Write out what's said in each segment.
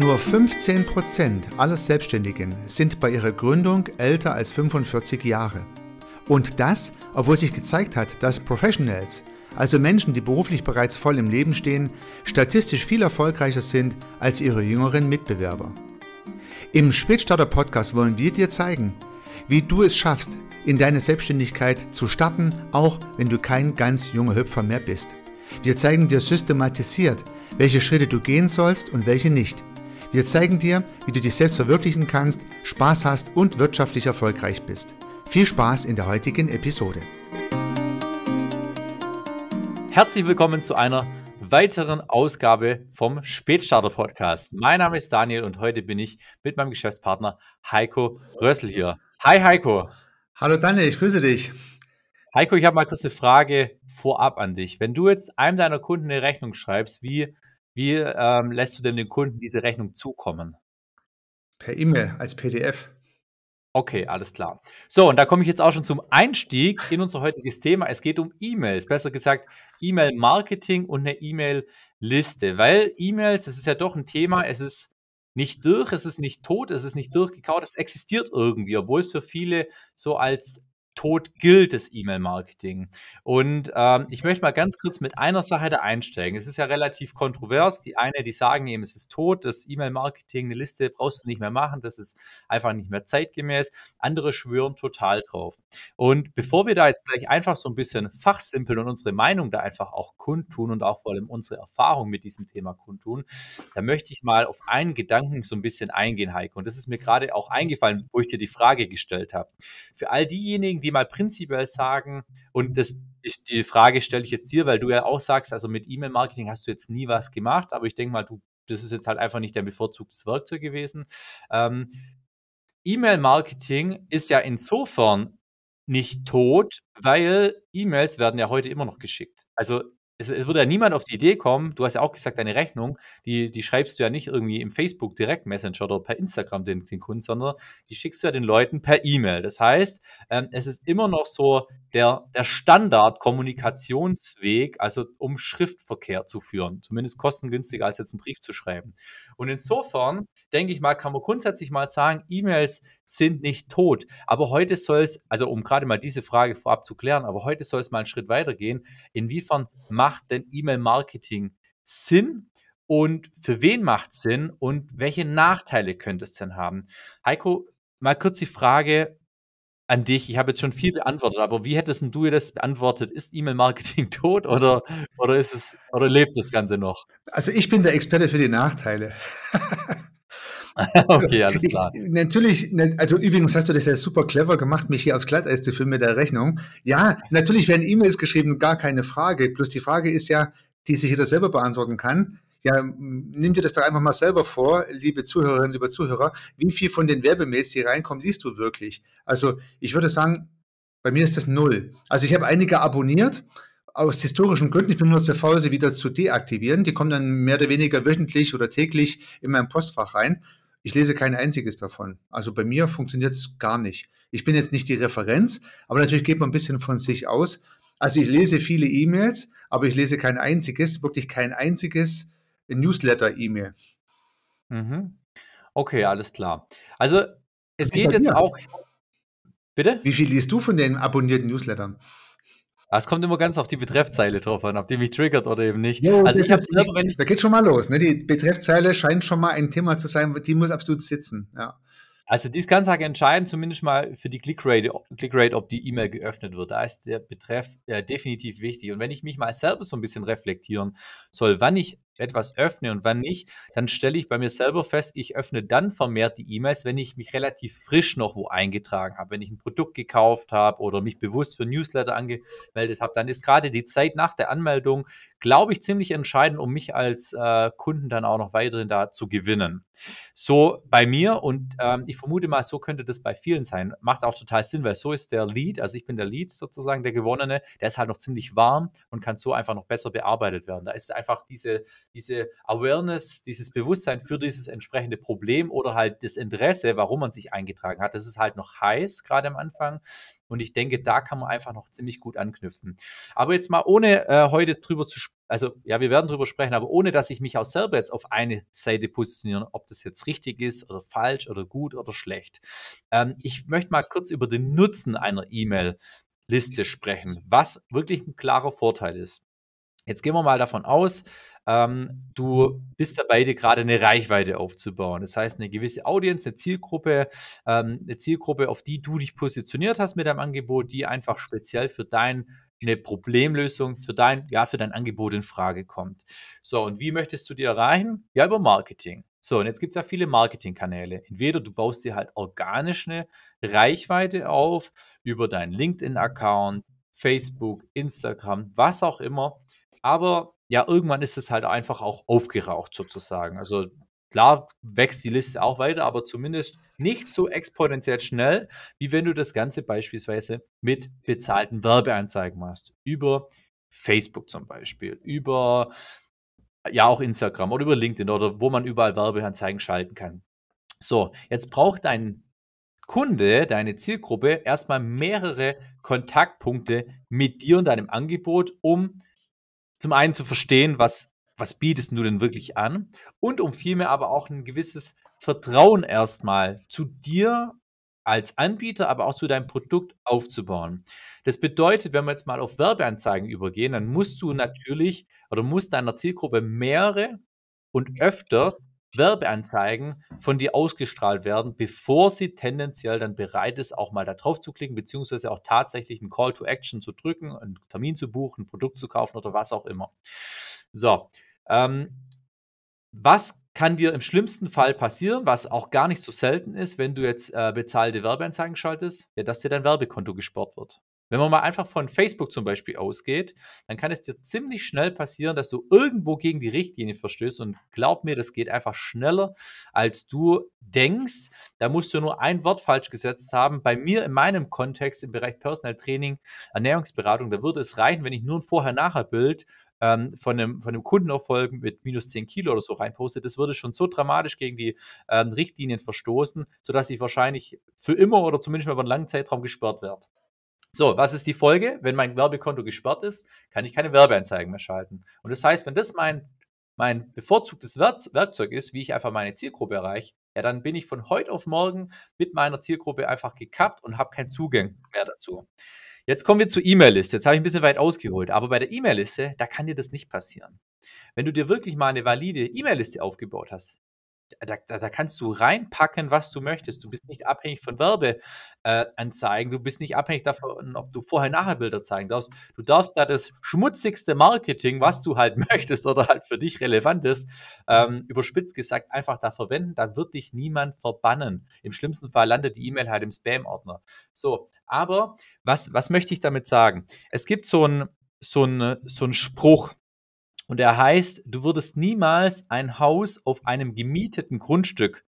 Nur 15% aller Selbstständigen sind bei ihrer Gründung älter als 45 Jahre. Und das, obwohl sich gezeigt hat, dass Professionals, also Menschen, die beruflich bereits voll im Leben stehen, statistisch viel erfolgreicher sind als ihre jüngeren Mitbewerber. Im Spätstarter Podcast wollen wir dir zeigen, wie du es schaffst, in deine Selbstständigkeit zu starten, auch wenn du kein ganz junger Hüpfer mehr bist. Wir zeigen dir systematisiert, welche Schritte du gehen sollst und welche nicht. Wir zeigen dir, wie du dich selbst verwirklichen kannst, Spaß hast und wirtschaftlich erfolgreich bist. Viel Spaß in der heutigen Episode. Herzlich willkommen zu einer weiteren Ausgabe vom Spätstarter Podcast. Mein Name ist Daniel und heute bin ich mit meinem Geschäftspartner Heiko Rössel hier. Hi Heiko. Hallo Daniel, ich grüße dich. Heiko, ich habe mal kurz eine Frage vorab an dich. Wenn du jetzt einem deiner Kunden eine Rechnung schreibst, wie, wie ähm, lässt du denn den Kunden diese Rechnung zukommen? Per E-Mail als PDF. Okay, alles klar. So, und da komme ich jetzt auch schon zum Einstieg in unser heutiges Thema. Es geht um E-Mails, besser gesagt E-Mail-Marketing und eine E-Mail-Liste, weil E-Mails, das ist ja doch ein Thema, es ist nicht durch, es ist nicht tot, es ist nicht durchgekaut, es existiert irgendwie, obwohl es für viele so als tot gilt, das E-Mail-Marketing. Und ähm, ich möchte mal ganz kurz mit einer Sache da einsteigen. Es ist ja relativ kontrovers. Die eine, die sagen eben, es ist tot, das E-Mail-Marketing, eine Liste brauchst du nicht mehr machen, das ist einfach nicht mehr zeitgemäß. Andere schwören total drauf. Und bevor wir da jetzt gleich einfach so ein bisschen fachsimpeln und unsere Meinung da einfach auch kundtun und auch vor allem unsere Erfahrung mit diesem Thema kundtun, da möchte ich mal auf einen Gedanken so ein bisschen eingehen, Heiko. Und das ist mir gerade auch eingefallen, wo ich dir die Frage gestellt habe. Für all diejenigen, die mal prinzipiell sagen, und das, ich, die Frage stelle ich jetzt dir, weil du ja auch sagst, also mit E-Mail-Marketing hast du jetzt nie was gemacht, aber ich denke mal, du, das ist jetzt halt einfach nicht dein bevorzugtes Werkzeug gewesen. Ähm, E-Mail-Marketing ist ja insofern nicht tot, weil E-Mails werden ja heute immer noch geschickt. Also es, es, würde ja niemand auf die Idee kommen, du hast ja auch gesagt, deine Rechnung, die, die schreibst du ja nicht irgendwie im Facebook Direct Messenger oder per Instagram den, den Kunden, sondern die schickst du ja den Leuten per E-Mail. Das heißt, ähm, es ist immer noch so der, der Standard-Kommunikationsweg, also um Schriftverkehr zu führen, zumindest kostengünstiger als jetzt einen Brief zu schreiben. Und insofern, denke ich mal, kann man grundsätzlich mal sagen, E-Mails sind nicht tot. Aber heute soll es, also um gerade mal diese Frage vorab zu klären, aber heute soll es mal einen Schritt weitergehen. Inwiefern macht denn E-Mail-Marketing Sinn? Und für wen macht es Sinn und welche Nachteile könnte es denn haben? Heiko, mal kurz die Frage an dich. Ich habe jetzt schon viel beantwortet, aber wie hättest du das beantwortet? Ist E-Mail-Marketing tot oder, oder ist es oder lebt das Ganze noch? Also ich bin der Experte für die Nachteile. okay, alles klar. Ich, natürlich, ne, also übrigens hast du das ja super clever gemacht, mich hier aufs Glatteis zu führen mit der Rechnung. Ja, natürlich werden E-Mails geschrieben, gar keine Frage. Plus die Frage ist ja, die sich jeder selber beantworten kann. Ja, nimm dir das doch einfach mal selber vor, liebe Zuhörerinnen, liebe Zuhörer, wie viel von den Werbemails, die reinkommen, liest du wirklich? Also ich würde sagen, bei mir ist das null. Also ich habe einige abonniert, aus historischen Gründen, ich bin nur zu faul, sie wieder zu deaktivieren. Die kommen dann mehr oder weniger wöchentlich oder täglich in mein Postfach rein. Ich lese kein einziges davon. Also bei mir funktioniert es gar nicht. Ich bin jetzt nicht die Referenz, aber natürlich geht man ein bisschen von sich aus. Also ich lese viele E-Mails, aber ich lese kein einziges, wirklich kein einziges Newsletter-E-Mail. Mhm. Okay, alles klar. Also es geht jetzt auch. Bitte? Wie viel liest du von den abonnierten Newslettern? Es kommt immer ganz auf die Betreffzeile drauf an, ob die mich triggert oder eben nicht. Jo, also ich habe wenn ich Da geht schon mal los. Ne? Die Betreffzeile scheint schon mal ein Thema zu sein, die muss absolut sitzen. Ja. Also die ist ganz arg entscheidend, zumindest mal für die Clickrate, Clickrate ob die E-Mail geöffnet wird. Da ist der Betreff äh, definitiv wichtig. Und wenn ich mich mal selber so ein bisschen reflektieren soll, wann ich etwas öffne und wann nicht, dann stelle ich bei mir selber fest, ich öffne dann vermehrt die E-Mails, wenn ich mich relativ frisch noch wo eingetragen habe. Wenn ich ein Produkt gekauft habe oder mich bewusst für Newsletter angemeldet habe, dann ist gerade die Zeit nach der Anmeldung, glaube ich, ziemlich entscheidend, um mich als äh, Kunden dann auch noch weiterhin da zu gewinnen. So bei mir und ähm, ich vermute mal, so könnte das bei vielen sein. Macht auch total Sinn, weil so ist der Lead, also ich bin der Lead sozusagen, der Gewonnene, der ist halt noch ziemlich warm und kann so einfach noch besser bearbeitet werden. Da ist einfach diese diese Awareness, dieses Bewusstsein für dieses entsprechende Problem oder halt das Interesse, warum man sich eingetragen hat. Das ist halt noch heiß, gerade am Anfang. Und ich denke, da kann man einfach noch ziemlich gut anknüpfen. Aber jetzt mal ohne äh, heute drüber zu also ja, wir werden darüber sprechen, aber ohne dass ich mich auch selber jetzt auf eine Seite positioniere, ob das jetzt richtig ist oder falsch oder gut oder schlecht. Ähm, ich möchte mal kurz über den Nutzen einer E-Mail-Liste sprechen, was wirklich ein klarer Vorteil ist. Jetzt gehen wir mal davon aus, ähm, du bist dabei, dir gerade eine Reichweite aufzubauen. Das heißt, eine gewisse Audience, eine Zielgruppe, ähm, eine Zielgruppe, auf die du dich positioniert hast mit deinem Angebot, die einfach speziell für dein eine Problemlösung für dein, ja, für dein Angebot in Frage kommt. So, und wie möchtest du die erreichen? Ja, über Marketing. So, und jetzt gibt es ja viele Marketingkanäle. Entweder du baust dir halt organisch eine Reichweite auf über deinen LinkedIn-Account, Facebook, Instagram, was auch immer. Aber ja, irgendwann ist es halt einfach auch aufgeraucht sozusagen. Also klar wächst die Liste auch weiter, aber zumindest nicht so exponentiell schnell, wie wenn du das Ganze beispielsweise mit bezahlten Werbeanzeigen machst. Über Facebook zum Beispiel, über ja auch Instagram oder über LinkedIn oder wo man überall Werbeanzeigen schalten kann. So, jetzt braucht dein Kunde, deine Zielgruppe erstmal mehrere Kontaktpunkte mit dir und deinem Angebot, um zum einen zu verstehen, was, was bietest du denn wirklich an und um vielmehr aber auch ein gewisses Vertrauen erstmal zu dir als Anbieter, aber auch zu deinem Produkt aufzubauen. Das bedeutet, wenn wir jetzt mal auf Werbeanzeigen übergehen, dann musst du natürlich oder muss deiner Zielgruppe mehrere und öfters Werbeanzeigen von dir ausgestrahlt werden, bevor sie tendenziell dann bereit ist, auch mal da drauf zu klicken, beziehungsweise auch tatsächlich einen Call to Action zu drücken, einen Termin zu buchen, ein Produkt zu kaufen oder was auch immer. So, ähm, was kann dir im schlimmsten Fall passieren, was auch gar nicht so selten ist, wenn du jetzt äh, bezahlte Werbeanzeigen schaltest, ja, dass dir dein Werbekonto gesperrt wird. Wenn man mal einfach von Facebook zum Beispiel ausgeht, dann kann es dir ziemlich schnell passieren, dass du irgendwo gegen die Richtlinie verstößt. Und glaub mir, das geht einfach schneller, als du denkst. Da musst du nur ein Wort falsch gesetzt haben. Bei mir in meinem Kontext im Bereich Personal Training, Ernährungsberatung, da würde es reichen, wenn ich nur ein Vorher-Nachher-Bild ähm, von, einem, von einem Kundenerfolg mit minus 10 Kilo oder so reinposte, das würde schon so dramatisch gegen die ähm, Richtlinien verstoßen, sodass ich wahrscheinlich für immer oder zumindest mal über einen langen Zeitraum gesperrt werde. So, was ist die Folge? Wenn mein Werbekonto gesperrt ist, kann ich keine Werbeanzeigen mehr schalten. Und das heißt, wenn das mein, mein bevorzugtes Werkzeug ist, wie ich einfach meine Zielgruppe erreiche, ja, dann bin ich von heute auf morgen mit meiner Zielgruppe einfach gekappt und habe keinen Zugang mehr dazu. Jetzt kommen wir zur E-Mail-Liste. Jetzt habe ich ein bisschen weit ausgeholt, aber bei der E-Mail-Liste, da kann dir das nicht passieren. Wenn du dir wirklich mal eine valide E-Mail-Liste aufgebaut hast, da, da, da, kannst du reinpacken, was du möchtest. Du bist nicht abhängig von Werbeanzeigen. Äh, du bist nicht abhängig davon, ob du Vorher-Nachher-Bilder zeigen darfst. Du darfst da das schmutzigste Marketing, was du halt möchtest oder halt für dich relevant ist, ähm, überspitzt gesagt, einfach da verwenden. Da wird dich niemand verbannen. Im schlimmsten Fall landet die E-Mail halt im Spam-Ordner. So, aber was, was möchte ich damit sagen? Es gibt so einen so so ein Spruch, und er heißt, du würdest niemals ein Haus auf einem gemieteten Grundstück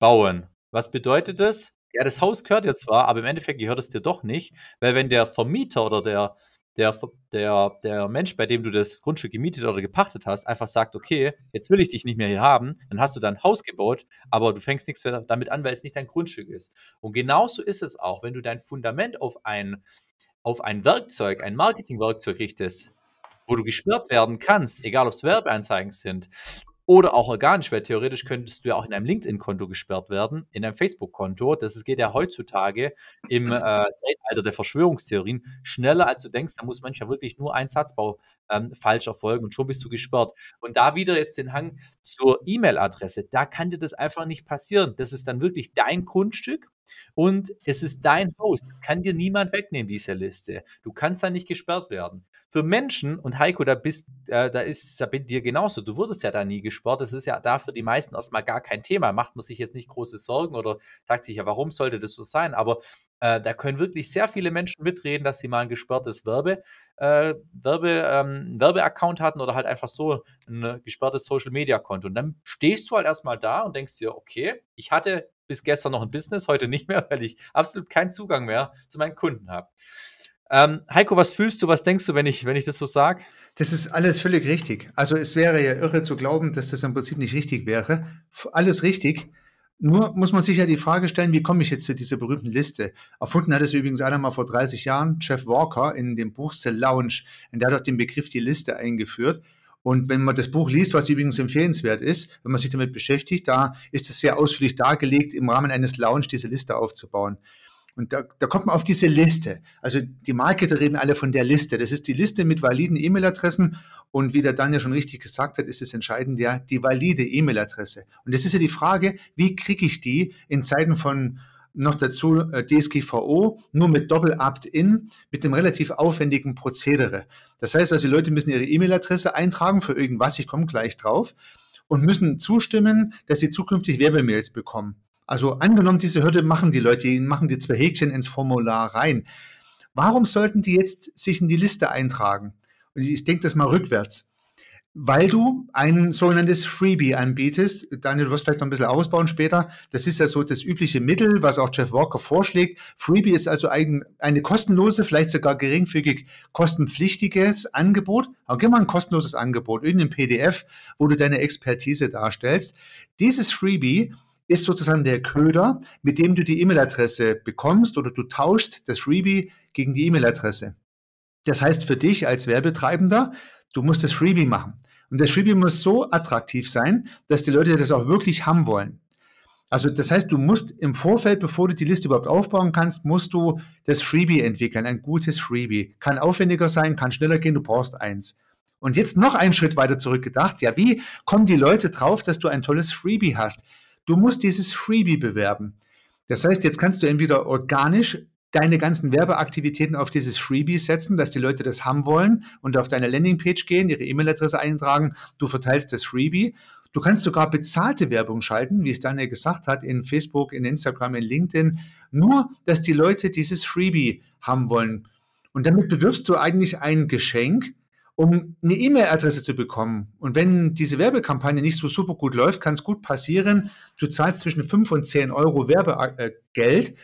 bauen. Was bedeutet das? Ja, das Haus gehört dir zwar, aber im Endeffekt gehört es dir doch nicht, weil wenn der Vermieter oder der, der, der, der Mensch, bei dem du das Grundstück gemietet oder gepachtet hast, einfach sagt, okay, jetzt will ich dich nicht mehr hier haben, dann hast du dein Haus gebaut, aber du fängst nichts mehr damit an, weil es nicht dein Grundstück ist. Und genauso ist es auch, wenn du dein Fundament auf ein, auf ein Werkzeug, ein Marketingwerkzeug richtest, wo du gesperrt werden kannst, egal ob es Werbeanzeigen sind oder auch organisch, weil theoretisch könntest du ja auch in einem LinkedIn-Konto gesperrt werden, in einem Facebook-Konto. Das geht ja heutzutage im äh, Zeitalter der Verschwörungstheorien schneller, als du denkst. Da muss manchmal wirklich nur ein Satzbau ähm, falsch erfolgen und schon bist du gesperrt. Und da wieder jetzt den Hang zur E-Mail-Adresse, da kann dir das einfach nicht passieren. Das ist dann wirklich dein Grundstück und es ist dein Haus. Das kann dir niemand wegnehmen, diese Liste. Du kannst da nicht gesperrt werden. Für Menschen, und Heiko, da bist, äh, da ist es ja bei dir genauso. Du wurdest ja da nie gesperrt. Das ist ja da für die meisten erstmal gar kein Thema. Macht man sich jetzt nicht große Sorgen oder sagt sich ja, warum sollte das so sein? Aber äh, da können wirklich sehr viele Menschen mitreden, dass sie mal ein gesperrtes Werbe, äh, Werbe, ähm, Werbeaccount hatten oder halt einfach so ein gesperrtes Social Media Konto. Und dann stehst du halt erstmal da und denkst dir, okay, ich hatte bis gestern noch ein Business, heute nicht mehr, weil ich absolut keinen Zugang mehr zu meinen Kunden habe. Ähm, Heiko, was fühlst du, was denkst du, wenn ich, wenn ich das so sage? Das ist alles völlig richtig. Also es wäre ja irre zu glauben, dass das im Prinzip nicht richtig wäre. Alles richtig. Nur muss man sich ja die Frage stellen, wie komme ich jetzt zu dieser berühmten Liste? Erfunden hat es übrigens einer mal vor 30 Jahren, Jeff Walker, in dem Buch The Lounge. Und der hat auch den Begriff die Liste eingeführt. Und wenn man das Buch liest, was übrigens empfehlenswert ist, wenn man sich damit beschäftigt, da ist es sehr ausführlich dargelegt, im Rahmen eines Lounge diese Liste aufzubauen. Und da, da kommt man auf diese Liste. Also die Marketer reden alle von der Liste. Das ist die Liste mit validen E-Mail-Adressen. Und wie der Daniel schon richtig gesagt hat, ist es entscheidend ja die valide E-Mail-Adresse. Und das ist ja die Frage, wie kriege ich die in Zeiten von noch dazu äh, DSGVO, nur mit Doppel-Opt-in, mit einem relativ aufwendigen Prozedere. Das heißt also, die Leute müssen ihre E-Mail-Adresse eintragen für irgendwas, ich komme gleich drauf, und müssen zustimmen, dass sie zukünftig Werbemails bekommen. Also angenommen, diese Hürde machen die Leute, machen die zwei Häkchen ins Formular rein. Warum sollten die jetzt sich in die Liste eintragen? Und ich denke das mal rückwärts. Weil du ein sogenanntes Freebie anbietest. Daniel, du wirst vielleicht noch ein bisschen ausbauen später. Das ist ja so das übliche Mittel, was auch Jeff Walker vorschlägt. Freebie ist also ein, eine kostenlose, vielleicht sogar geringfügig kostenpflichtiges Angebot. Aber gib mal ein kostenloses Angebot, irgendein PDF, wo du deine Expertise darstellst. Dieses Freebie ist sozusagen der Köder, mit dem du die E-Mail-Adresse bekommst oder du tauschst das Freebie gegen die E-Mail-Adresse. Das heißt für dich als Werbetreibender, du musst das Freebie machen. Und das Freebie muss so attraktiv sein, dass die Leute das auch wirklich haben wollen. Also das heißt, du musst im Vorfeld, bevor du die Liste überhaupt aufbauen kannst, musst du das Freebie entwickeln, ein gutes Freebie. Kann aufwendiger sein, kann schneller gehen, du brauchst eins. Und jetzt noch einen Schritt weiter zurückgedacht. Ja, wie kommen die Leute drauf, dass du ein tolles Freebie hast? Du musst dieses Freebie bewerben. Das heißt, jetzt kannst du entweder organisch deine ganzen Werbeaktivitäten auf dieses Freebie setzen, dass die Leute das haben wollen und auf deine Landingpage gehen, ihre E-Mail-Adresse eintragen, du verteilst das Freebie. Du kannst sogar bezahlte Werbung schalten, wie es Daniel gesagt hat, in Facebook, in Instagram, in LinkedIn, nur dass die Leute dieses Freebie haben wollen. Und damit bewirbst du eigentlich ein Geschenk, um eine E-Mail-Adresse zu bekommen. Und wenn diese Werbekampagne nicht so super gut läuft, kann es gut passieren, du zahlst zwischen 5 und 10 Euro Werbegeld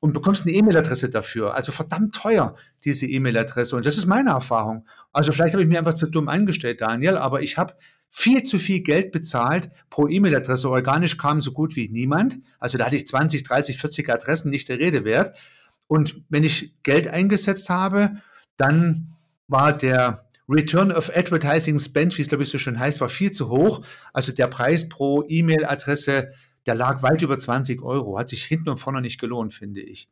und bekommst eine E-Mail-Adresse dafür. Also verdammt teuer, diese E-Mail-Adresse. Und das ist meine Erfahrung. Also vielleicht habe ich mir einfach zu dumm angestellt, Daniel, aber ich habe viel zu viel Geld bezahlt pro E-Mail-Adresse. Organisch kam so gut wie niemand. Also da hatte ich 20, 30, 40 Adressen, nicht der Rede wert. Und wenn ich Geld eingesetzt habe, dann war der Return of Advertising Spend, wie es glaube ich so schön heißt, war viel zu hoch. Also der Preis pro E-Mail-Adresse, der lag weit über 20 Euro. Hat sich hinten und vorne nicht gelohnt, finde ich.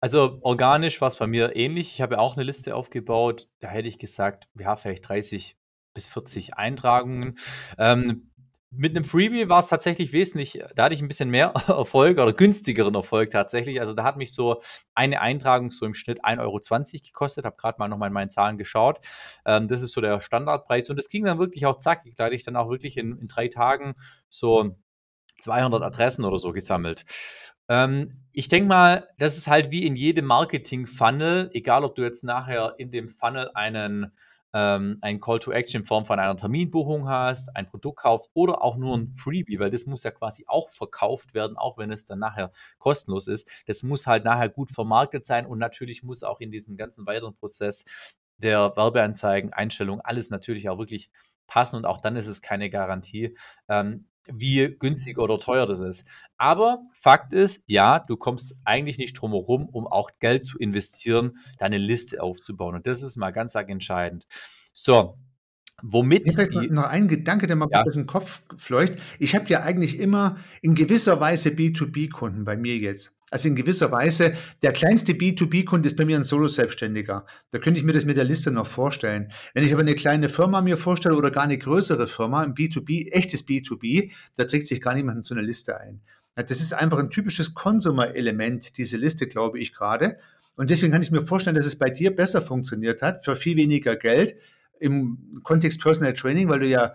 Also organisch war es bei mir ähnlich. Ich habe ja auch eine Liste aufgebaut. Da hätte ich gesagt, ja, vielleicht 30 bis 40 Eintragungen. Ähm, mit einem Freebie war es tatsächlich wesentlich, da hatte ich ein bisschen mehr Erfolg oder günstigeren Erfolg tatsächlich. Also da hat mich so eine Eintragung so im Schnitt 1,20 Euro gekostet. Habe gerade mal nochmal in meinen Zahlen geschaut. Ähm, das ist so der Standardpreis. Und das ging dann wirklich auch zackig. Da hatte ich dann auch wirklich in, in drei Tagen so 200 Adressen oder so gesammelt. Ähm, ich denke mal, das ist halt wie in jedem Marketing-Funnel, egal ob du jetzt nachher in dem Funnel einen ähm, ein Call to Action in Form von einer Terminbuchung hast, ein Produkt kaufst oder auch nur ein Freebie, weil das muss ja quasi auch verkauft werden, auch wenn es dann nachher kostenlos ist. Das muss halt nachher gut vermarktet sein und natürlich muss auch in diesem ganzen weiteren Prozess der Werbeanzeigen, Einstellungen, alles natürlich auch wirklich passen und auch dann ist es keine Garantie. Ähm, wie günstig oder teuer das ist. Aber Fakt ist, ja, du kommst eigentlich nicht drum herum, um auch Geld zu investieren, deine Liste aufzubauen. Und das ist mal ganz arg entscheidend. So, Womit ich die, noch ein Gedanke, der mal ja. durch den Kopf fleucht. Ich habe ja eigentlich immer in gewisser Weise B2B-Kunden bei mir jetzt. Also in gewisser Weise, der kleinste B2B-Kunde ist bei mir ein Solo-Selbstständiger. Da könnte ich mir das mit der Liste noch vorstellen. Wenn ich aber eine kleine Firma mir vorstelle oder gar eine größere Firma, ein B2B, echtes B2B, da trägt sich gar niemand in so eine Liste ein. Das ist einfach ein typisches Consumer-Element, diese Liste, glaube ich gerade. Und deswegen kann ich mir vorstellen, dass es bei dir besser funktioniert hat, für viel weniger Geld im Kontext Personal Training, weil du ja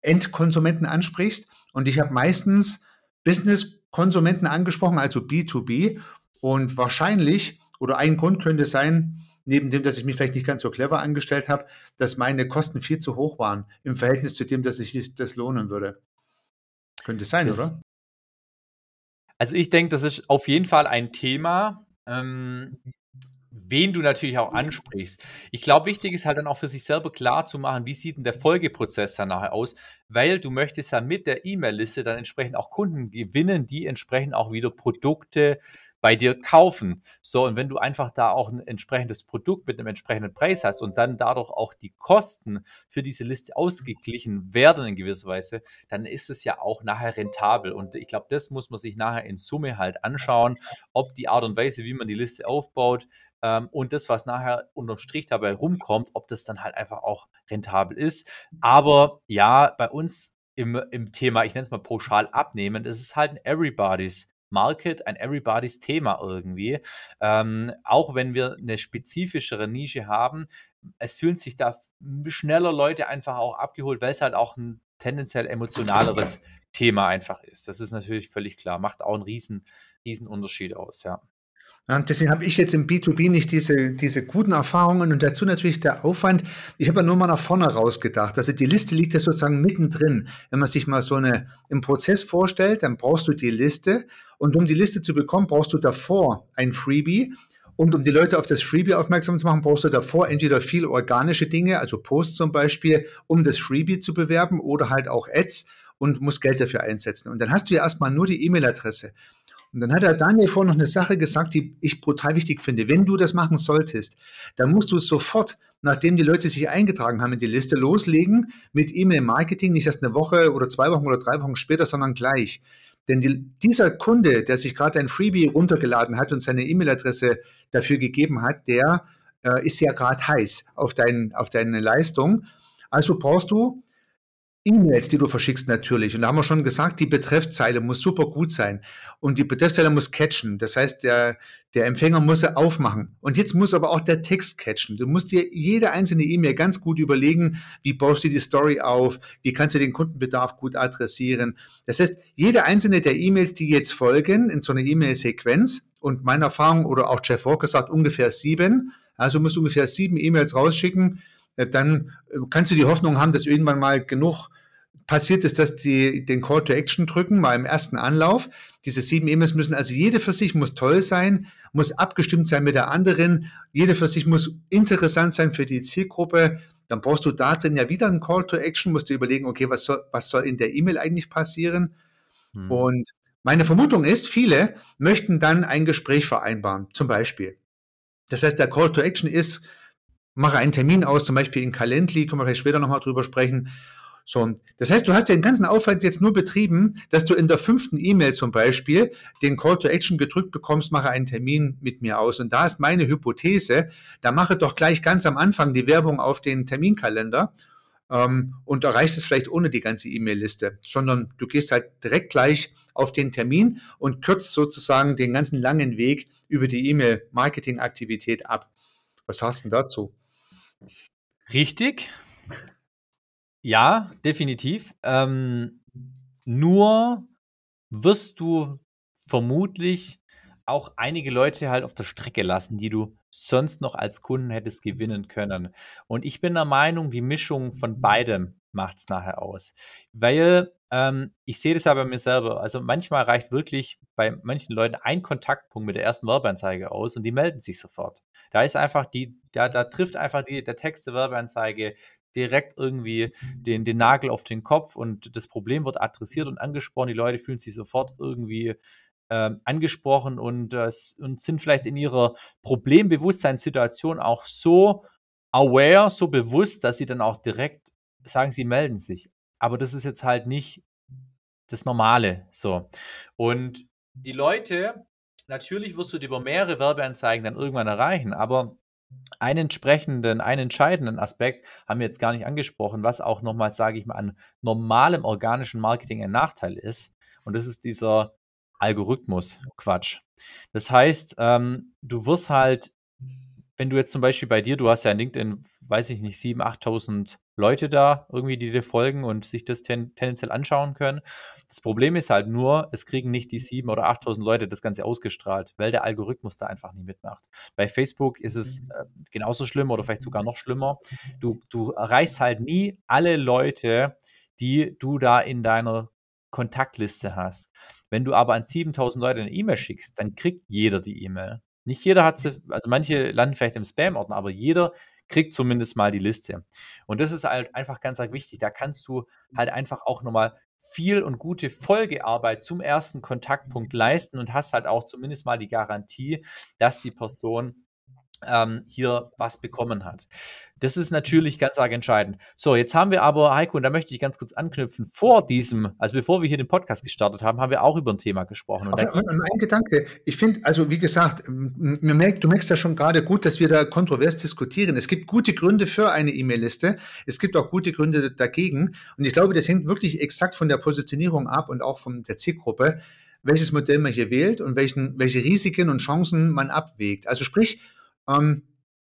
Endkonsumenten ansprichst. Und ich habe meistens Business-Konsumenten angesprochen, also B2B. Und wahrscheinlich, oder ein Grund könnte sein, neben dem, dass ich mich vielleicht nicht ganz so clever angestellt habe, dass meine Kosten viel zu hoch waren im Verhältnis zu dem, dass ich das lohnen würde. Könnte sein, das, oder? Also ich denke, das ist auf jeden Fall ein Thema. Ähm, wen du natürlich auch ansprichst. Ich glaube, wichtig ist halt dann auch für sich selber klar zu machen, wie sieht denn der Folgeprozess dann nachher aus, weil du möchtest ja mit der E-Mail-Liste dann entsprechend auch Kunden gewinnen, die entsprechend auch wieder Produkte bei dir kaufen. So, und wenn du einfach da auch ein entsprechendes Produkt mit einem entsprechenden Preis hast und dann dadurch auch die Kosten für diese Liste ausgeglichen werden in gewisser Weise, dann ist es ja auch nachher rentabel. Und ich glaube, das muss man sich nachher in Summe halt anschauen, ob die Art und Weise, wie man die Liste aufbaut, ähm, und das, was nachher unterm Strich dabei rumkommt, ob das dann halt einfach auch rentabel ist. Aber ja, bei uns im, im Thema, ich nenne es mal pauschal abnehmen, das ist halt ein Everybody's Market, ein Everybody's Thema irgendwie. Ähm, auch wenn wir eine spezifischere Nische haben, es fühlen sich da schneller Leute einfach auch abgeholt, weil es halt auch ein tendenziell emotionaleres Thema einfach ist. Das ist natürlich völlig klar, macht auch einen riesen, riesen Unterschied aus, ja. Ja, deswegen habe ich jetzt im B2B nicht diese, diese guten Erfahrungen und dazu natürlich der Aufwand. Ich habe ja nur mal nach vorne rausgedacht. Also die Liste liegt ja sozusagen mittendrin. Wenn man sich mal so eine im Prozess vorstellt, dann brauchst du die Liste und um die Liste zu bekommen, brauchst du davor ein Freebie. Und um die Leute auf das Freebie aufmerksam zu machen, brauchst du davor entweder viel organische Dinge, also Posts zum Beispiel, um das Freebie zu bewerben oder halt auch Ads und musst Geld dafür einsetzen. Und dann hast du ja erstmal nur die E-Mail-Adresse. Und dann hat der Daniel vorhin noch eine Sache gesagt, die ich brutal wichtig finde. Wenn du das machen solltest, dann musst du sofort, nachdem die Leute sich eingetragen haben in die Liste, loslegen mit E-Mail-Marketing, nicht erst eine Woche oder zwei Wochen oder drei Wochen später, sondern gleich. Denn die, dieser Kunde, der sich gerade ein Freebie runtergeladen hat und seine E-Mail-Adresse dafür gegeben hat, der äh, ist ja gerade heiß auf, dein, auf deine Leistung. Also brauchst du E-Mails, die du verschickst, natürlich. Und da haben wir schon gesagt, die Betreffzeile muss super gut sein. Und die Betreffzeile muss catchen. Das heißt, der, der Empfänger muss sie aufmachen. Und jetzt muss aber auch der Text catchen. Du musst dir jede einzelne E-Mail ganz gut überlegen, wie baust du die Story auf, wie kannst du den Kundenbedarf gut adressieren. Das heißt, jede einzelne der E-Mails, die jetzt folgen, in so einer E-Mail-Sequenz, und meine Erfahrung oder auch Jeff Walker sagt ungefähr sieben, also musst du ungefähr sieben E-Mails rausschicken, äh, dann äh, kannst du die Hoffnung haben, dass irgendwann mal genug passiert ist, dass die den Call to Action drücken, mal im ersten Anlauf. Diese sieben E-Mails müssen also jede für sich muss toll sein, muss abgestimmt sein mit der anderen. Jede für sich muss interessant sein für die Zielgruppe. Dann brauchst du da drin ja wieder einen Call to Action, musst du überlegen, okay, was soll, was soll in der E-Mail eigentlich passieren? Hm. Und meine Vermutung ist, viele möchten dann ein Gespräch vereinbaren, zum Beispiel. Das heißt, der Call to Action ist, mache einen Termin aus, zum Beispiel in Calendly, können wir vielleicht später nochmal drüber sprechen. So, das heißt, du hast den ganzen Aufwand jetzt nur betrieben, dass du in der fünften E-Mail zum Beispiel den Call to Action gedrückt bekommst, mache einen Termin mit mir aus. Und da ist meine Hypothese, da mache doch gleich ganz am Anfang die Werbung auf den Terminkalender ähm, und erreichst es vielleicht ohne die ganze E-Mail-Liste, sondern du gehst halt direkt gleich auf den Termin und kürzt sozusagen den ganzen langen Weg über die E-Mail-Marketing-Aktivität ab. Was hast du dazu? Richtig. Ja, definitiv. Ähm, nur wirst du vermutlich auch einige Leute halt auf der Strecke lassen, die du sonst noch als Kunden hättest gewinnen können. Und ich bin der Meinung, die Mischung von beidem macht es nachher aus. Weil ähm, ich sehe das ja bei mir selber. Also manchmal reicht wirklich bei manchen Leuten ein Kontaktpunkt mit der ersten Werbeanzeige aus und die melden sich sofort. Da ist einfach die, da, da trifft einfach die, der Text der Werbeanzeige direkt irgendwie den, den Nagel auf den Kopf und das Problem wird adressiert und angesprochen. Die Leute fühlen sich sofort irgendwie ähm, angesprochen und, äh, und sind vielleicht in ihrer Problembewusstseinssituation auch so aware, so bewusst, dass sie dann auch direkt sagen, sie melden sich. Aber das ist jetzt halt nicht das Normale. So. Und die Leute, natürlich wirst du über mehrere Werbeanzeigen dann irgendwann erreichen, aber einen entsprechenden, einen entscheidenden Aspekt haben wir jetzt gar nicht angesprochen, was auch nochmal, sage ich mal, an normalem organischen Marketing ein Nachteil ist. Und das ist dieser Algorithmus-Quatsch. Das heißt, ähm, du wirst halt, wenn du jetzt zum Beispiel bei dir, du hast ja in LinkedIn, weiß ich nicht, 7.000, 8.000 Leute da irgendwie, die dir folgen und sich das ten, tendenziell anschauen können. Das Problem ist halt nur, es kriegen nicht die 7.000 oder 8.000 Leute das Ganze ausgestrahlt, weil der Algorithmus da einfach nicht mitmacht. Bei Facebook ist es äh, genauso schlimm oder vielleicht sogar noch schlimmer. Du, du erreichst halt nie alle Leute, die du da in deiner Kontaktliste hast. Wenn du aber an 7000 Leute eine E-Mail schickst, dann kriegt jeder die E-Mail. Nicht jeder hat sie, also manche landen vielleicht im Spam-Ordner, aber jeder kriegt zumindest mal die Liste. Und das ist halt einfach ganz, ganz wichtig. Da kannst du halt einfach auch nochmal viel und gute Folgearbeit zum ersten Kontaktpunkt leisten und hast halt auch zumindest mal die Garantie, dass die Person ähm, hier was bekommen hat. Das ist natürlich ganz arg entscheidend. So, jetzt haben wir aber, Heiko, und da möchte ich ganz kurz anknüpfen, vor diesem, also bevor wir hier den Podcast gestartet haben, haben wir auch über ein Thema gesprochen. Und aber, ein Gedanke, ich finde, also wie gesagt, merkt, du merkst ja schon gerade gut, dass wir da kontrovers diskutieren. Es gibt gute Gründe für eine E-Mail-Liste, es gibt auch gute Gründe dagegen. Und ich glaube, das hängt wirklich exakt von der Positionierung ab und auch von der Zielgruppe welches Modell man hier wählt und welchen, welche Risiken und Chancen man abwägt. Also sprich, ähm,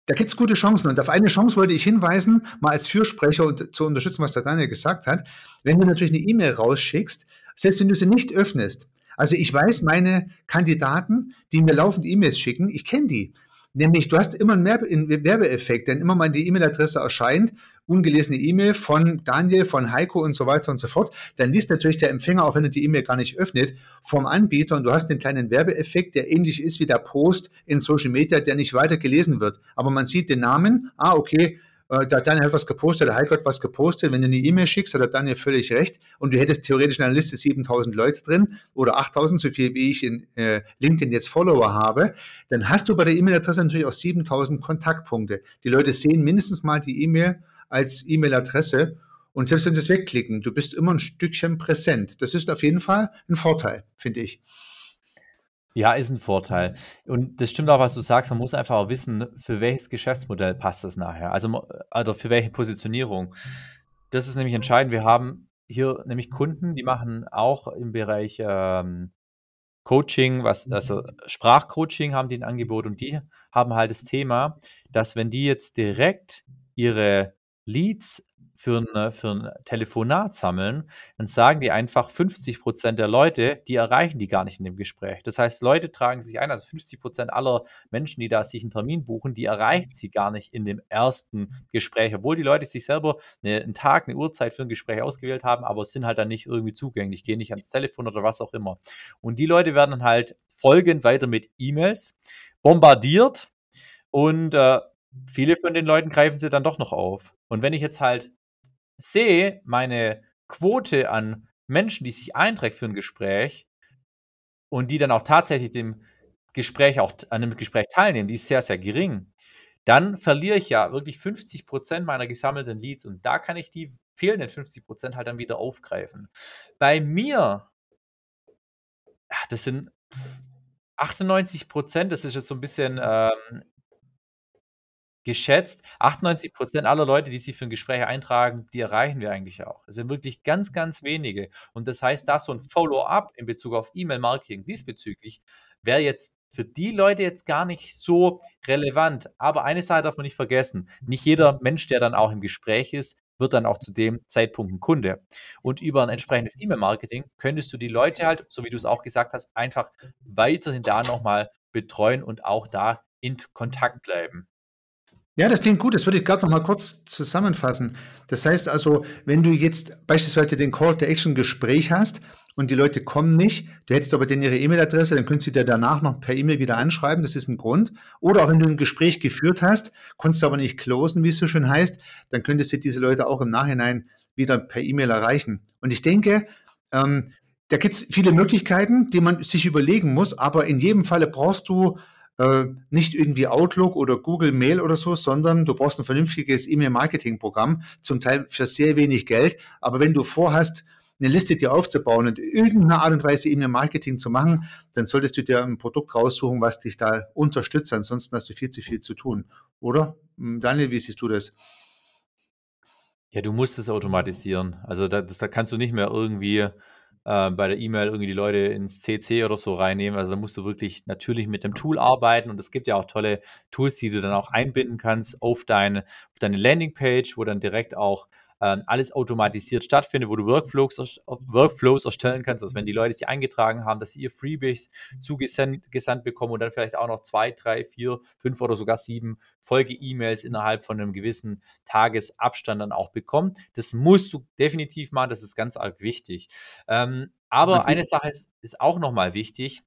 da gibt es gute Chancen. Und auf eine Chance wollte ich hinweisen, mal als Fürsprecher und zu unterstützen, was der Daniel gesagt hat. Wenn du natürlich eine E-Mail rausschickst, selbst wenn du sie nicht öffnest, also ich weiß, meine Kandidaten, die mir laufend E-Mails schicken, ich kenne die. Nämlich, du hast immer einen Werbeeffekt, denn immer mal die E-Mail-Adresse erscheint, ungelesene E-Mail von Daniel, von Heiko und so weiter und so fort, dann liest natürlich der Empfänger, auch wenn er die E-Mail gar nicht öffnet, vom Anbieter und du hast den kleinen Werbeeffekt, der ähnlich ist wie der Post in Social Media, der nicht weiter gelesen wird. Aber man sieht den Namen, ah, okay, äh, der Daniel hat was gepostet, der Heiko hat was gepostet. Wenn du eine E-Mail schickst, hat der Daniel völlig recht. Und du hättest theoretisch in einer Liste 7000 Leute drin oder 8000, so viel wie ich in äh, LinkedIn jetzt Follower habe, dann hast du bei der E-Mail-Adresse natürlich auch 7000 Kontaktpunkte. Die Leute sehen mindestens mal die E-Mail als E-Mail-Adresse. Und selbst wenn sie es wegklicken, du bist immer ein Stückchen präsent. Das ist auf jeden Fall ein Vorteil, finde ich. Ja, ist ein Vorteil. Und das stimmt auch, was du sagst. Man muss einfach auch wissen, für welches Geschäftsmodell passt das nachher. Also, also für welche Positionierung. Das ist nämlich entscheidend. Wir haben hier nämlich Kunden, die machen auch im Bereich ähm, Coaching, was, also Sprachcoaching haben die ein Angebot und die haben halt das Thema, dass wenn die jetzt direkt ihre Leads für ein, für ein Telefonat sammeln, dann sagen die einfach 50 Prozent der Leute, die erreichen die gar nicht in dem Gespräch. Das heißt, Leute tragen sich ein, also 50 Prozent aller Menschen, die da sich einen Termin buchen, die erreichen sie gar nicht in dem ersten Gespräch, obwohl die Leute sich selber eine, einen Tag, eine Uhrzeit für ein Gespräch ausgewählt haben, aber sind halt dann nicht irgendwie zugänglich, gehen nicht ans Telefon oder was auch immer. Und die Leute werden dann halt folgend weiter mit E-Mails bombardiert und äh, viele von den Leuten greifen sie dann doch noch auf. Und wenn ich jetzt halt sehe, meine Quote an Menschen, die sich einträgt für ein Gespräch und die dann auch tatsächlich dem Gespräch auch an einem Gespräch teilnehmen, die ist sehr, sehr gering, dann verliere ich ja wirklich 50 Prozent meiner gesammelten Leads und da kann ich die fehlenden 50 Prozent halt dann wieder aufgreifen. Bei mir, ach, das sind 98 Prozent, das ist jetzt so ein bisschen ähm, geschätzt, 98 Prozent aller Leute, die sich für ein Gespräch eintragen, die erreichen wir eigentlich auch. Es sind wirklich ganz, ganz wenige. Und das heißt, da so ein Follow-up in Bezug auf E-Mail-Marketing diesbezüglich wäre jetzt für die Leute jetzt gar nicht so relevant. Aber eine Sache darf man nicht vergessen. Nicht jeder Mensch, der dann auch im Gespräch ist, wird dann auch zu dem Zeitpunkt ein Kunde. Und über ein entsprechendes E-Mail-Marketing könntest du die Leute halt, so wie du es auch gesagt hast, einfach weiterhin da nochmal betreuen und auch da in Kontakt bleiben. Ja, das klingt gut. Das würde ich gerade noch mal kurz zusammenfassen. Das heißt also, wenn du jetzt beispielsweise den Call to Action Gespräch hast und die Leute kommen nicht, du hättest aber denn ihre E-Mail-Adresse, dann könntest du dir danach noch per E-Mail wieder anschreiben. Das ist ein Grund. Oder auch wenn du ein Gespräch geführt hast, konntest du aber nicht closen, wie es so schön heißt, dann könntest du diese Leute auch im Nachhinein wieder per E-Mail erreichen. Und ich denke, ähm, da gibt es viele Möglichkeiten, die man sich überlegen muss, aber in jedem Falle brauchst du äh, nicht irgendwie Outlook oder Google Mail oder so, sondern du brauchst ein vernünftiges E-Mail-Marketing-Programm, zum Teil für sehr wenig Geld. Aber wenn du vorhast, eine Liste dir aufzubauen und irgendeine Art und Weise E-Mail-Marketing zu machen, dann solltest du dir ein Produkt raussuchen, was dich da unterstützt. Ansonsten hast du viel zu viel zu tun. Oder? Hm, Daniel, wie siehst du das? Ja, du musst es automatisieren. Also da, das, da kannst du nicht mehr irgendwie äh, bei der E-Mail irgendwie die Leute ins CC oder so reinnehmen. Also da musst du wirklich natürlich mit dem Tool arbeiten und es gibt ja auch tolle Tools, die du dann auch einbinden kannst auf deine, auf deine Landingpage, wo dann direkt auch ähm, alles automatisiert stattfindet, wo du Workflows, Workflows erstellen kannst, dass wenn die Leute sich eingetragen haben, dass sie ihr Freebies zugesandt gesandt bekommen und dann vielleicht auch noch zwei, drei, vier, fünf oder sogar sieben Folge-E-Mails innerhalb von einem gewissen Tagesabstand dann auch bekommen. Das musst du definitiv machen, das ist ganz arg wichtig. Ähm, aber eine Sache ist, ist auch nochmal wichtig,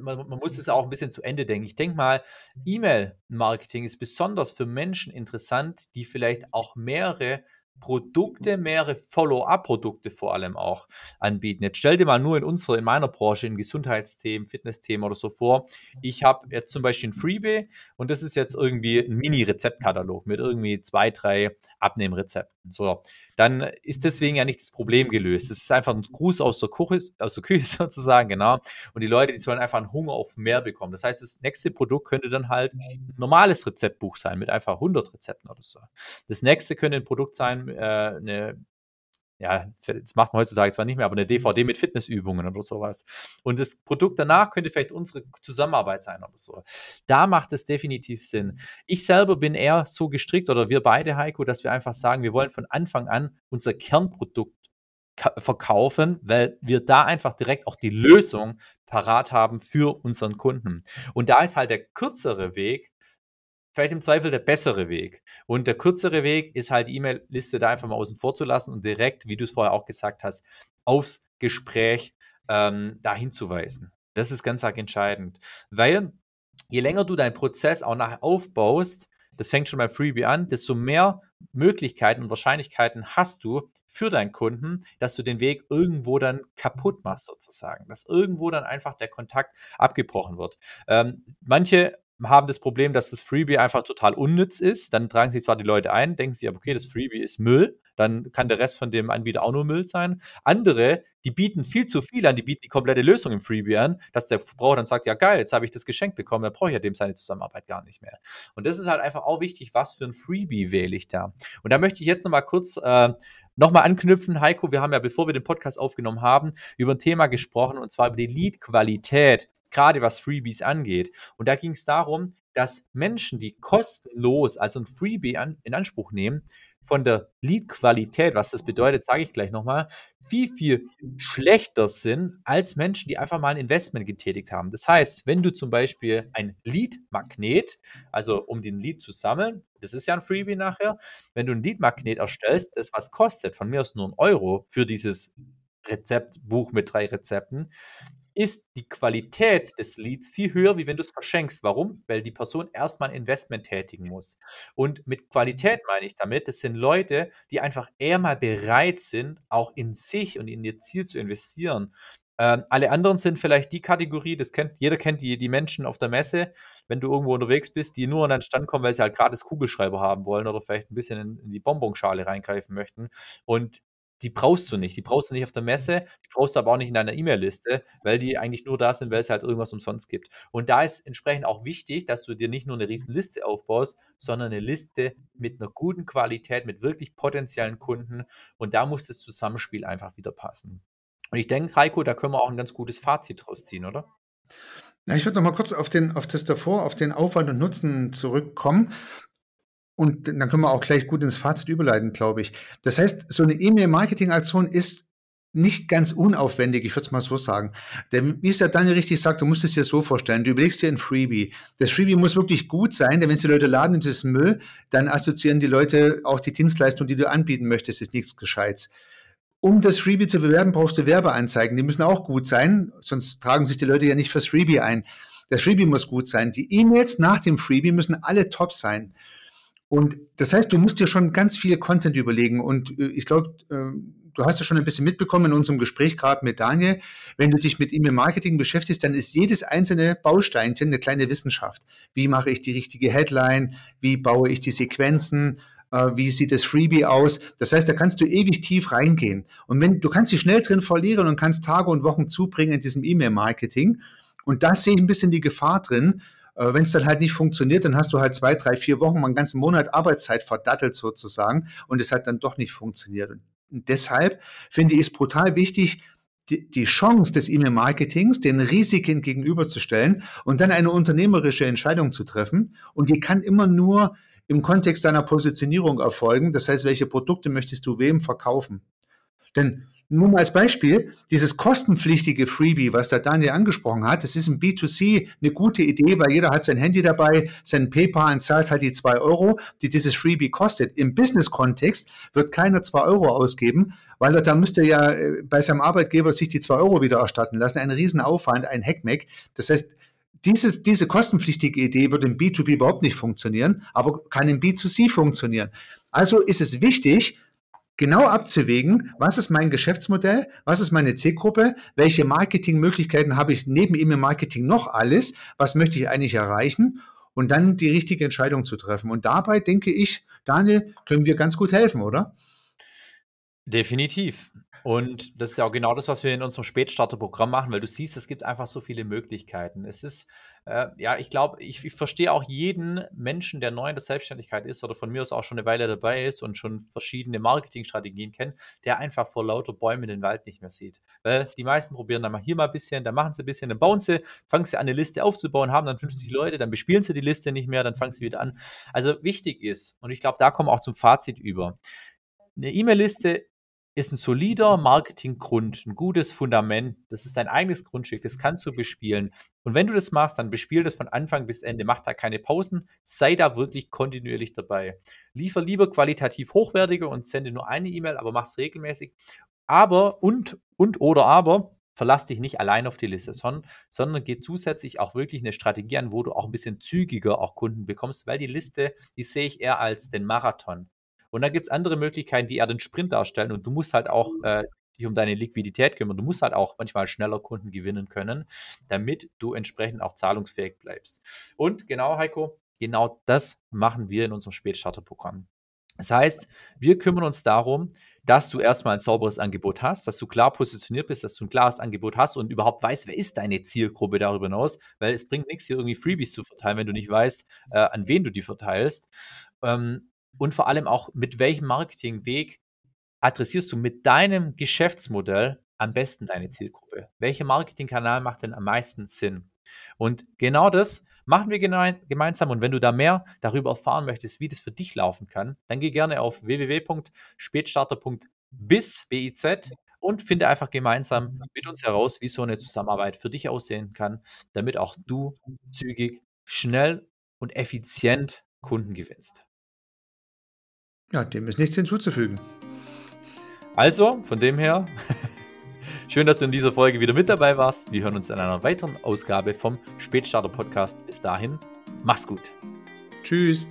man, man muss es auch ein bisschen zu Ende denken. Ich denke mal, E-Mail-Marketing ist besonders für Menschen interessant, die vielleicht auch mehrere Produkte, mehrere Follow-up-Produkte vor allem auch anbieten. Jetzt stell dir mal nur in unserer, in meiner Branche, in Gesundheitsthemen, Fitnessthemen oder so vor. Ich habe jetzt zum Beispiel ein Freebie und das ist jetzt irgendwie ein Mini-Rezeptkatalog mit irgendwie zwei, drei Abnehmrezepten. So, dann ist deswegen ja nicht das Problem gelöst. Es ist einfach ein Gruß aus der, Küche, aus der Küche sozusagen, genau. Und die Leute, die sollen einfach einen Hunger auf mehr bekommen. Das heißt, das nächste Produkt könnte dann halt ein normales Rezeptbuch sein mit einfach 100 Rezepten oder so. Das nächste könnte ein Produkt sein, äh, eine ja, das macht man heutzutage zwar nicht mehr, aber eine DVD mit Fitnessübungen oder sowas. Und das Produkt danach könnte vielleicht unsere Zusammenarbeit sein oder so. Da macht es definitiv Sinn. Ich selber bin eher so gestrickt oder wir beide, Heiko, dass wir einfach sagen, wir wollen von Anfang an unser Kernprodukt verkaufen, weil wir da einfach direkt auch die Lösung parat haben für unseren Kunden. Und da ist halt der kürzere Weg, vielleicht im Zweifel der bessere Weg. Und der kürzere Weg ist halt die E-Mail-Liste da einfach mal außen vor zu lassen und direkt, wie du es vorher auch gesagt hast, aufs Gespräch ähm, da hinzuweisen. Das ist ganz arg entscheidend, weil je länger du deinen Prozess auch nachher aufbaust, das fängt schon beim Freebie an, desto mehr Möglichkeiten und Wahrscheinlichkeiten hast du für deinen Kunden, dass du den Weg irgendwo dann kaputt machst sozusagen, dass irgendwo dann einfach der Kontakt abgebrochen wird. Ähm, manche haben das Problem, dass das Freebie einfach total unnütz ist. Dann tragen sich zwar die Leute ein, denken sie, okay, das Freebie ist Müll, dann kann der Rest von dem Anbieter auch nur Müll sein. Andere, die bieten viel zu viel an, die bieten die komplette Lösung im Freebie an, dass der Verbraucher dann sagt, ja geil, jetzt habe ich das Geschenk bekommen, dann brauche ich ja dem seine Zusammenarbeit gar nicht mehr. Und das ist halt einfach auch wichtig, was für ein Freebie wähle ich da. Und da möchte ich jetzt nochmal kurz äh, nochmal anknüpfen, Heiko, wir haben ja, bevor wir den Podcast aufgenommen haben, über ein Thema gesprochen, und zwar über die Lead-Qualität gerade was Freebies angeht. Und da ging es darum, dass Menschen, die kostenlos, also ein Freebie an, in Anspruch nehmen, von der Lead-Qualität, was das bedeutet, sage ich gleich nochmal, viel, viel schlechter sind als Menschen, die einfach mal ein Investment getätigt haben. Das heißt, wenn du zum Beispiel ein Lead-Magnet, also um den Lead zu sammeln, das ist ja ein Freebie nachher, wenn du ein Lead-Magnet erstellst, das was kostet, von mir aus nur ein Euro für dieses Rezeptbuch mit drei Rezepten, ist die Qualität des Leads viel höher, wie wenn du es verschenkst. Warum? Weil die Person erstmal ein Investment tätigen muss. Und mit Qualität meine ich damit, das sind Leute, die einfach eher mal bereit sind, auch in sich und in ihr Ziel zu investieren. Ähm, alle anderen sind vielleicht die Kategorie, das kennt, jeder kennt die, die Menschen auf der Messe, wenn du irgendwo unterwegs bist, die nur an den Stand kommen, weil sie halt gratis Kugelschreiber haben wollen oder vielleicht ein bisschen in, in die Bonbonschale reingreifen möchten. Und die brauchst du nicht. Die brauchst du nicht auf der Messe, die brauchst du aber auch nicht in deiner E-Mail-Liste, weil die eigentlich nur da sind, weil es halt irgendwas umsonst gibt. Und da ist entsprechend auch wichtig, dass du dir nicht nur eine riesen Liste aufbaust, sondern eine Liste mit einer guten Qualität, mit wirklich potenziellen Kunden. Und da muss das Zusammenspiel einfach wieder passen. Und ich denke, Heiko, da können wir auch ein ganz gutes Fazit draus ziehen, oder? Ja, ich würde noch mal kurz auf, den, auf das davor, auf den Aufwand und Nutzen zurückkommen. Und dann können wir auch gleich gut ins Fazit überleiten, glaube ich. Das heißt, so eine E-Mail-Marketing-Aktion ist nicht ganz unaufwendig, ich würde es mal so sagen. Denn wie es der Daniel richtig sagt, du musst es dir so vorstellen, du überlegst dir ein Freebie. Das Freebie muss wirklich gut sein, denn wenn es die Leute laden in das Müll, dann assoziieren die Leute auch die Dienstleistung, die du anbieten möchtest, ist nichts Gescheites. Um das Freebie zu bewerben, brauchst du Werbeanzeigen. Die müssen auch gut sein, sonst tragen sich die Leute ja nicht fürs Freebie ein. Das Freebie muss gut sein. Die E-Mails nach dem Freebie müssen alle top sein. Und das heißt, du musst dir schon ganz viel Content überlegen. Und äh, ich glaube, äh, du hast ja schon ein bisschen mitbekommen in unserem Gespräch gerade mit Daniel. Wenn du dich mit E-Mail-Marketing beschäftigst, dann ist jedes einzelne Bausteinchen eine kleine Wissenschaft. Wie mache ich die richtige Headline? Wie baue ich die Sequenzen? Äh, wie sieht das Freebie aus? Das heißt, da kannst du ewig tief reingehen. Und wenn du kannst dich schnell drin verlieren und kannst Tage und Wochen zubringen in diesem E-Mail-Marketing. Und da sehe ich ein bisschen die Gefahr drin, äh, Wenn es dann halt nicht funktioniert, dann hast du halt zwei, drei, vier Wochen, mal einen ganzen Monat Arbeitszeit verdattelt sozusagen und es hat dann doch nicht funktioniert. Und deshalb finde ich es brutal wichtig, die, Chance des E-Mail-Marketings den Risiken gegenüberzustellen und dann eine unternehmerische Entscheidung zu treffen. Und die kann immer nur im Kontext deiner Positionierung erfolgen. Das heißt, welche Produkte möchtest du wem verkaufen? Denn nur mal als Beispiel, dieses kostenpflichtige Freebie, was der Daniel angesprochen hat, das ist im B2C eine gute Idee, weil jeder hat sein Handy dabei, sein PayPal und zahlt halt die zwei Euro, die dieses Freebie kostet. Im Business-Kontext wird keiner zwei Euro ausgeben, weil da müsste ja äh, bei seinem Arbeitgeber sich die zwei Euro wieder erstatten lassen. Ein Riesenaufwand, ein Hackmack. Das heißt, dieses, diese kostenpflichtige Idee wird im B2B überhaupt nicht funktionieren, aber kann im B2C funktionieren. Also ist es wichtig, genau abzuwägen, was ist mein Geschäftsmodell, was ist meine Zielgruppe, welche Marketingmöglichkeiten habe ich neben E-Mail-Marketing noch alles, was möchte ich eigentlich erreichen und dann die richtige Entscheidung zu treffen. Und dabei denke ich, Daniel, können wir ganz gut helfen, oder? Definitiv. Und das ist ja auch genau das, was wir in unserem Spätstarterprogramm machen, weil du siehst, es gibt einfach so viele Möglichkeiten. Es ist, äh, ja, ich glaube, ich, ich verstehe auch jeden Menschen, der neu in der Selbstständigkeit ist oder von mir aus auch schon eine Weile dabei ist und schon verschiedene Marketingstrategien kennt, der einfach vor lauter Bäumen den Wald nicht mehr sieht. Weil die meisten probieren dann mal hier mal ein bisschen, dann machen sie ein bisschen, dann bauen sie, fangen sie an, eine Liste aufzubauen, haben dann 50 Leute, dann bespielen sie die Liste nicht mehr, dann fangen sie wieder an. Also wichtig ist, und ich glaube, da kommen wir auch zum Fazit über. Eine E-Mail-Liste ist ein solider Marketinggrund, ein gutes Fundament. Das ist dein eigenes Grundstück, das kannst du bespielen. Und wenn du das machst, dann bespiel das von Anfang bis Ende. Mach da keine Pausen, sei da wirklich kontinuierlich dabei. Liefer lieber qualitativ hochwertiger und sende nur eine E-Mail, aber mach es regelmäßig. Aber und, und oder aber, verlass dich nicht allein auf die Liste, sondern, sondern geh zusätzlich auch wirklich eine Strategie an, wo du auch ein bisschen zügiger auch Kunden bekommst, weil die Liste, die sehe ich eher als den Marathon. Und dann gibt es andere Möglichkeiten, die eher den Sprint darstellen. Und du musst halt auch äh, dich um deine Liquidität kümmern. Du musst halt auch manchmal schneller Kunden gewinnen können, damit du entsprechend auch zahlungsfähig bleibst. Und genau, Heiko, genau das machen wir in unserem Spätstarterprogramm. Das heißt, wir kümmern uns darum, dass du erstmal ein sauberes Angebot hast, dass du klar positioniert bist, dass du ein klares Angebot hast und überhaupt weißt, wer ist deine Zielgruppe darüber hinaus, weil es bringt nichts, hier irgendwie Freebies zu verteilen, wenn du nicht weißt, äh, an wen du die verteilst. Ähm, und vor allem auch, mit welchem Marketingweg adressierst du mit deinem Geschäftsmodell am besten deine Zielgruppe? Welcher Marketingkanal macht denn am meisten Sinn? Und genau das machen wir gemeinsam. Und wenn du da mehr darüber erfahren möchtest, wie das für dich laufen kann, dann geh gerne auf www.spätstarter.biz und finde einfach gemeinsam mit uns heraus, wie so eine Zusammenarbeit für dich aussehen kann, damit auch du zügig, schnell und effizient Kunden gewinnst. Ja, dem ist nichts hinzuzufügen. Also, von dem her, schön, dass du in dieser Folge wieder mit dabei warst. Wir hören uns in einer weiteren Ausgabe vom Spätstarter Podcast. Bis dahin, mach's gut. Tschüss.